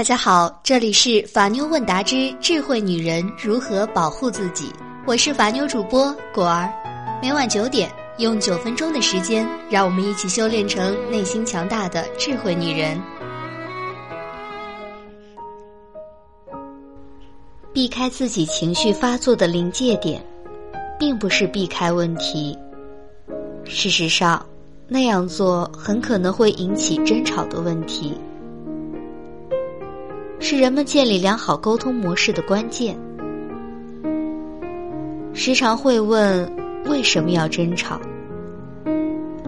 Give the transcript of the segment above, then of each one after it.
大家好，这里是法妞问答之智慧女人如何保护自己，我是法妞主播果儿。每晚九点，用九分钟的时间，让我们一起修炼成内心强大的智慧女人。避开自己情绪发作的临界点，并不是避开问题。事实上，那样做很可能会引起争吵的问题。是人们建立良好沟通模式的关键。时常会问为什么要争吵？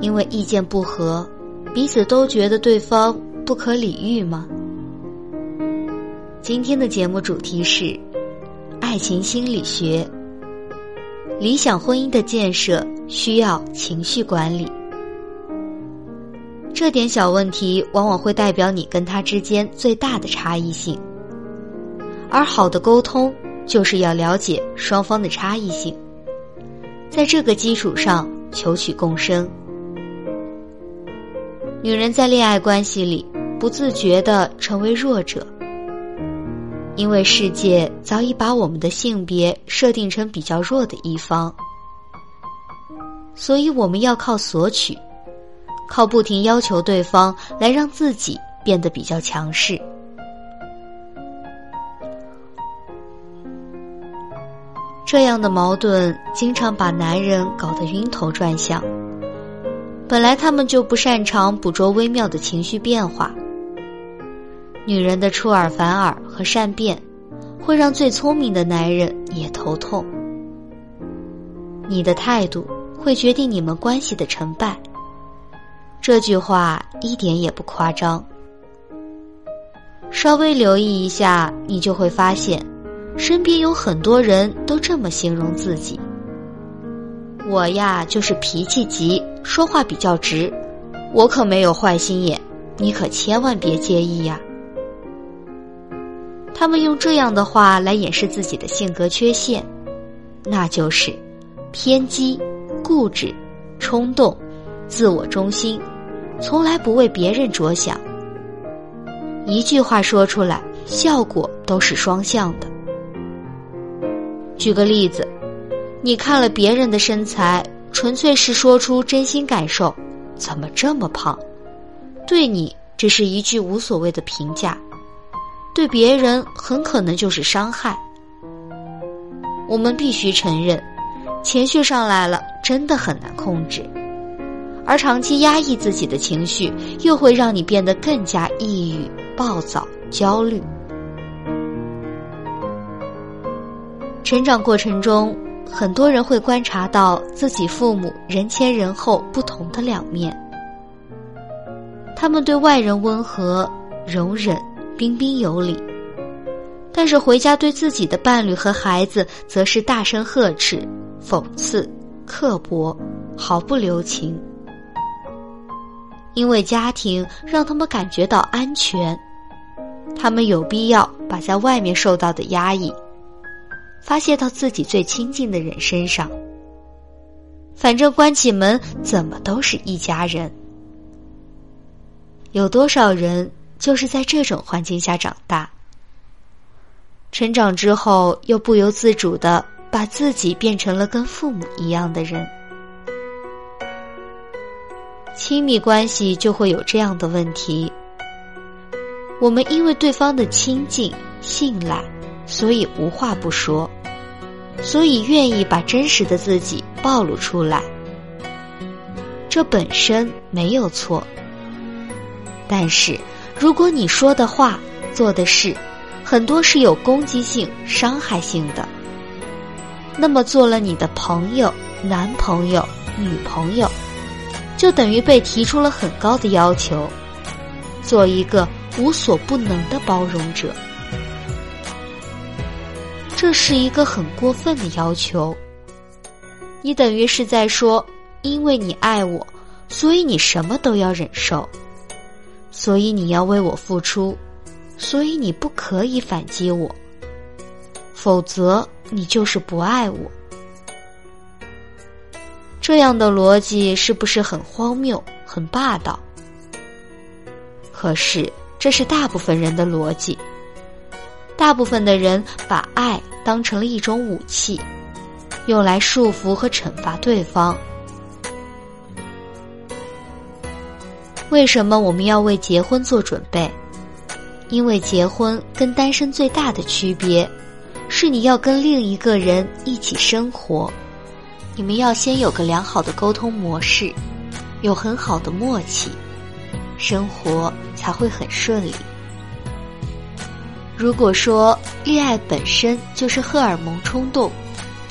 因为意见不合，彼此都觉得对方不可理喻吗？今天的节目主题是爱情心理学。理想婚姻的建设需要情绪管理。这点小问题往往会代表你跟他之间最大的差异性，而好的沟通就是要了解双方的差异性，在这个基础上求取共生。女人在恋爱关系里不自觉的成为弱者，因为世界早已把我们的性别设定成比较弱的一方，所以我们要靠索取。靠不停要求对方来让自己变得比较强势，这样的矛盾经常把男人搞得晕头转向。本来他们就不擅长捕捉微妙的情绪变化，女人的出尔反尔和善变，会让最聪明的男人也头痛。你的态度会决定你们关系的成败。这句话一点也不夸张。稍微留意一下，你就会发现，身边有很多人都这么形容自己：“我呀，就是脾气急，说话比较直，我可没有坏心眼，你可千万别介意呀。”他们用这样的话来掩饰自己的性格缺陷，那就是偏激、固执、冲动、自我中心。从来不为别人着想，一句话说出来，效果都是双向的。举个例子，你看了别人的身材，纯粹是说出真心感受，怎么这么胖？对你只是一句无所谓的评价，对别人很可能就是伤害。我们必须承认，情绪上来了，真的很难控制。而长期压抑自己的情绪，又会让你变得更加抑郁、暴躁、焦虑。成长过程中，很多人会观察到自己父母人前人后不同的两面。他们对外人温和、容忍、彬彬有礼，但是回家对自己的伴侣和孩子，则是大声呵斥、讽刺、刻薄、毫不留情。因为家庭让他们感觉到安全，他们有必要把在外面受到的压抑发泄到自己最亲近的人身上。反正关起门怎么都是一家人。有多少人就是在这种环境下长大，成长之后又不由自主的把自己变成了跟父母一样的人。亲密关系就会有这样的问题。我们因为对方的亲近、信赖，所以无话不说，所以愿意把真实的自己暴露出来。这本身没有错。但是，如果你说的话、做的事，很多是有攻击性、伤害性的，那么做了你的朋友、男朋友、女朋友。就等于被提出了很高的要求，做一个无所不能的包容者。这是一个很过分的要求。你等于是在说，因为你爱我，所以你什么都要忍受，所以你要为我付出，所以你不可以反击我，否则你就是不爱我。这样的逻辑是不是很荒谬、很霸道？可是这是大部分人的逻辑。大部分的人把爱当成了一种武器，用来束缚和惩罚对方。为什么我们要为结婚做准备？因为结婚跟单身最大的区别，是你要跟另一个人一起生活，你们要先有个良好的沟通模式，有很好的默契，生活才会很顺利。如果说恋爱本身就是荷尔蒙冲动，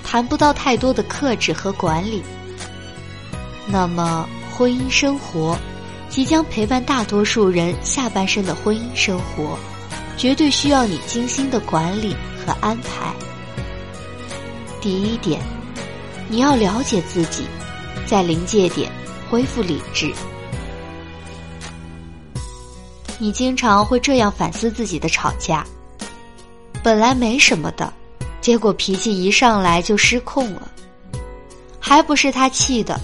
谈不到太多的克制和管理，那么婚姻生活。即将陪伴大多数人下半生的婚姻生活，绝对需要你精心的管理和安排。第一点，你要了解自己，在临界点恢复理智。你经常会这样反思自己的吵架：本来没什么的，结果脾气一上来就失控了，还不是他气的，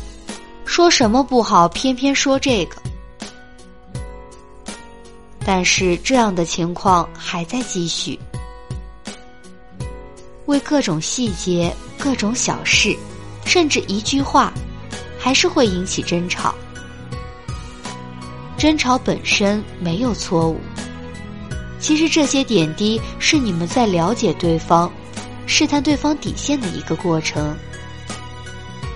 说什么不好，偏偏说这个。但是这样的情况还在继续，为各种细节、各种小事，甚至一句话，还是会引起争吵。争吵本身没有错误，其实这些点滴是你们在了解对方、试探对方底线的一个过程。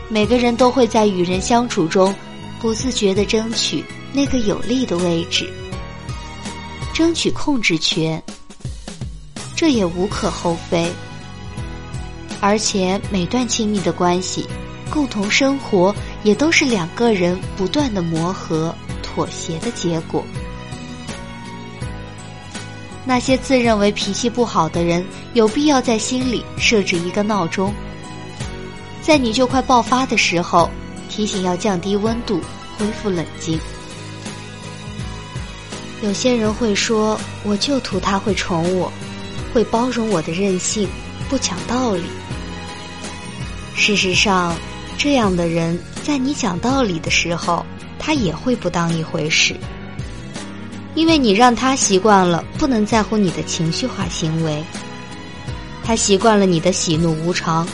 每个人都会在与人相处中，不自觉的争取那个有利的位置。争取控制权，这也无可厚非。而且每段亲密的关系，共同生活也都是两个人不断的磨合、妥协的结果。那些自认为脾气不好的人，有必要在心里设置一个闹钟，在你就快爆发的时候，提醒要降低温度，恢复冷静。有些人会说：“我就图他会宠我，会包容我的任性，不讲道理。”事实上，这样的人在你讲道理的时候，他也会不当一回事，因为你让他习惯了不能在乎你的情绪化行为，他习惯了你的喜怒无常，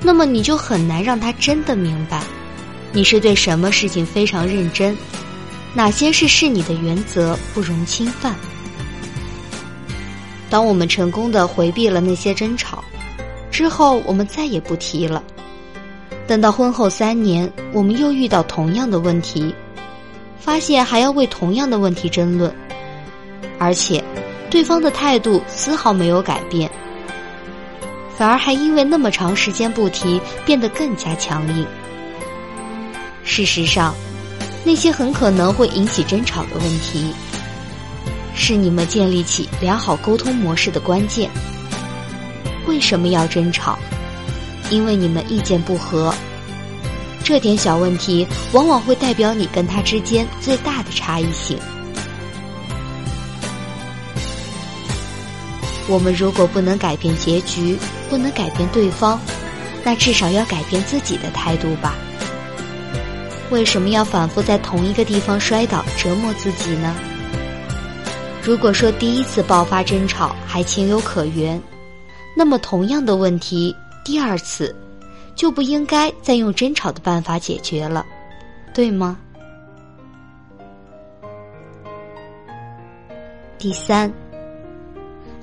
那么你就很难让他真的明白，你是对什么事情非常认真。哪些是是你的原则，不容侵犯？当我们成功的回避了那些争吵之后，我们再也不提了。等到婚后三年，我们又遇到同样的问题，发现还要为同样的问题争论，而且对方的态度丝毫没有改变，反而还因为那么长时间不提，变得更加强硬。事实上。那些很可能会引起争吵的问题，是你们建立起良好沟通模式的关键。为什么要争吵？因为你们意见不合。这点小问题往往会代表你跟他之间最大的差异性。我们如果不能改变结局，不能改变对方，那至少要改变自己的态度吧。为什么要反复在同一个地方摔倒折磨自己呢？如果说第一次爆发争吵还情有可原，那么同样的问题第二次就不应该再用争吵的办法解决了，对吗？第三，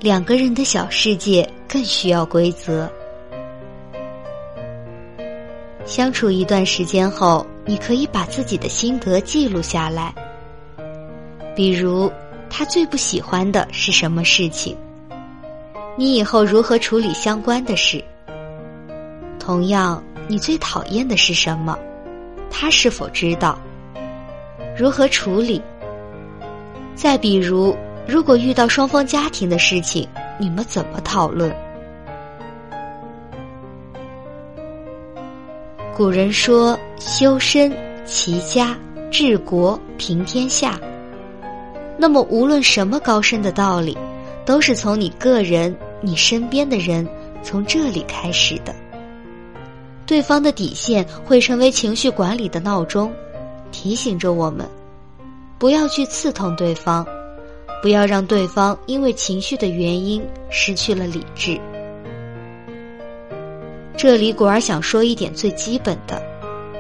两个人的小世界更需要规则。相处一段时间后。你可以把自己的心得记录下来，比如他最不喜欢的是什么事情，你以后如何处理相关的事。同样，你最讨厌的是什么，他是否知道，如何处理？再比如，如果遇到双方家庭的事情，你们怎么讨论？古人说：“修身、齐家、治国、平天下。”那么，无论什么高深的道理，都是从你个人、你身边的人从这里开始的。对方的底线会成为情绪管理的闹钟，提醒着我们，不要去刺痛对方，不要让对方因为情绪的原因失去了理智。这里果儿想说一点最基本的，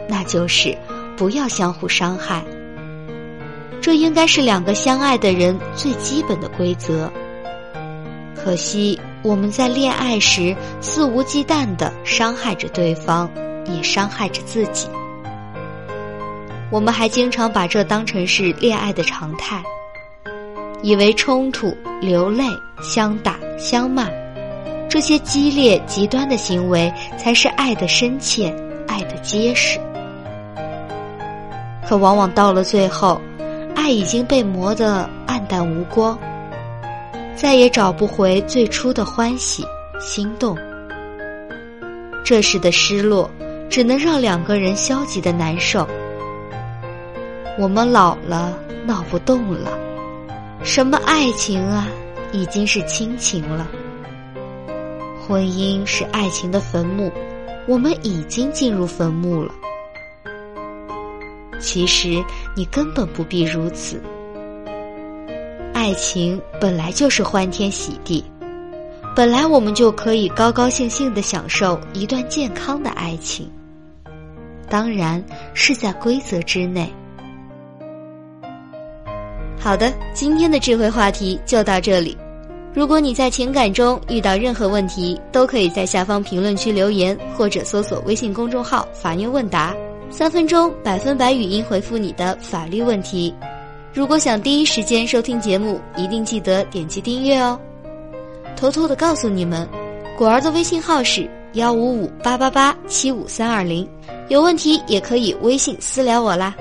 那就是不要相互伤害。这应该是两个相爱的人最基本的规则。可惜我们在恋爱时肆无忌惮的伤害着对方，也伤害着自己。我们还经常把这当成是恋爱的常态，以为冲突、流泪、相打、相骂。这些激烈极端的行为才是爱的深切，爱的结实。可往往到了最后，爱已经被磨得暗淡无光，再也找不回最初的欢喜、心动。这时的失落，只能让两个人消极的难受。我们老了，闹不动了，什么爱情啊，已经是亲情了。婚姻是爱情的坟墓，我们已经进入坟墓了。其实你根本不必如此。爱情本来就是欢天喜地，本来我们就可以高高兴兴的享受一段健康的爱情，当然是在规则之内。好的，今天的智慧话题就到这里。如果你在情感中遇到任何问题，都可以在下方评论区留言，或者搜索微信公众号“法妞问答”，三分钟百分百语音回复你的法律问题。如果想第一时间收听节目，一定记得点击订阅哦。偷偷的告诉你们，果儿的微信号是幺五五八八八七五三二零，有问题也可以微信私聊我啦。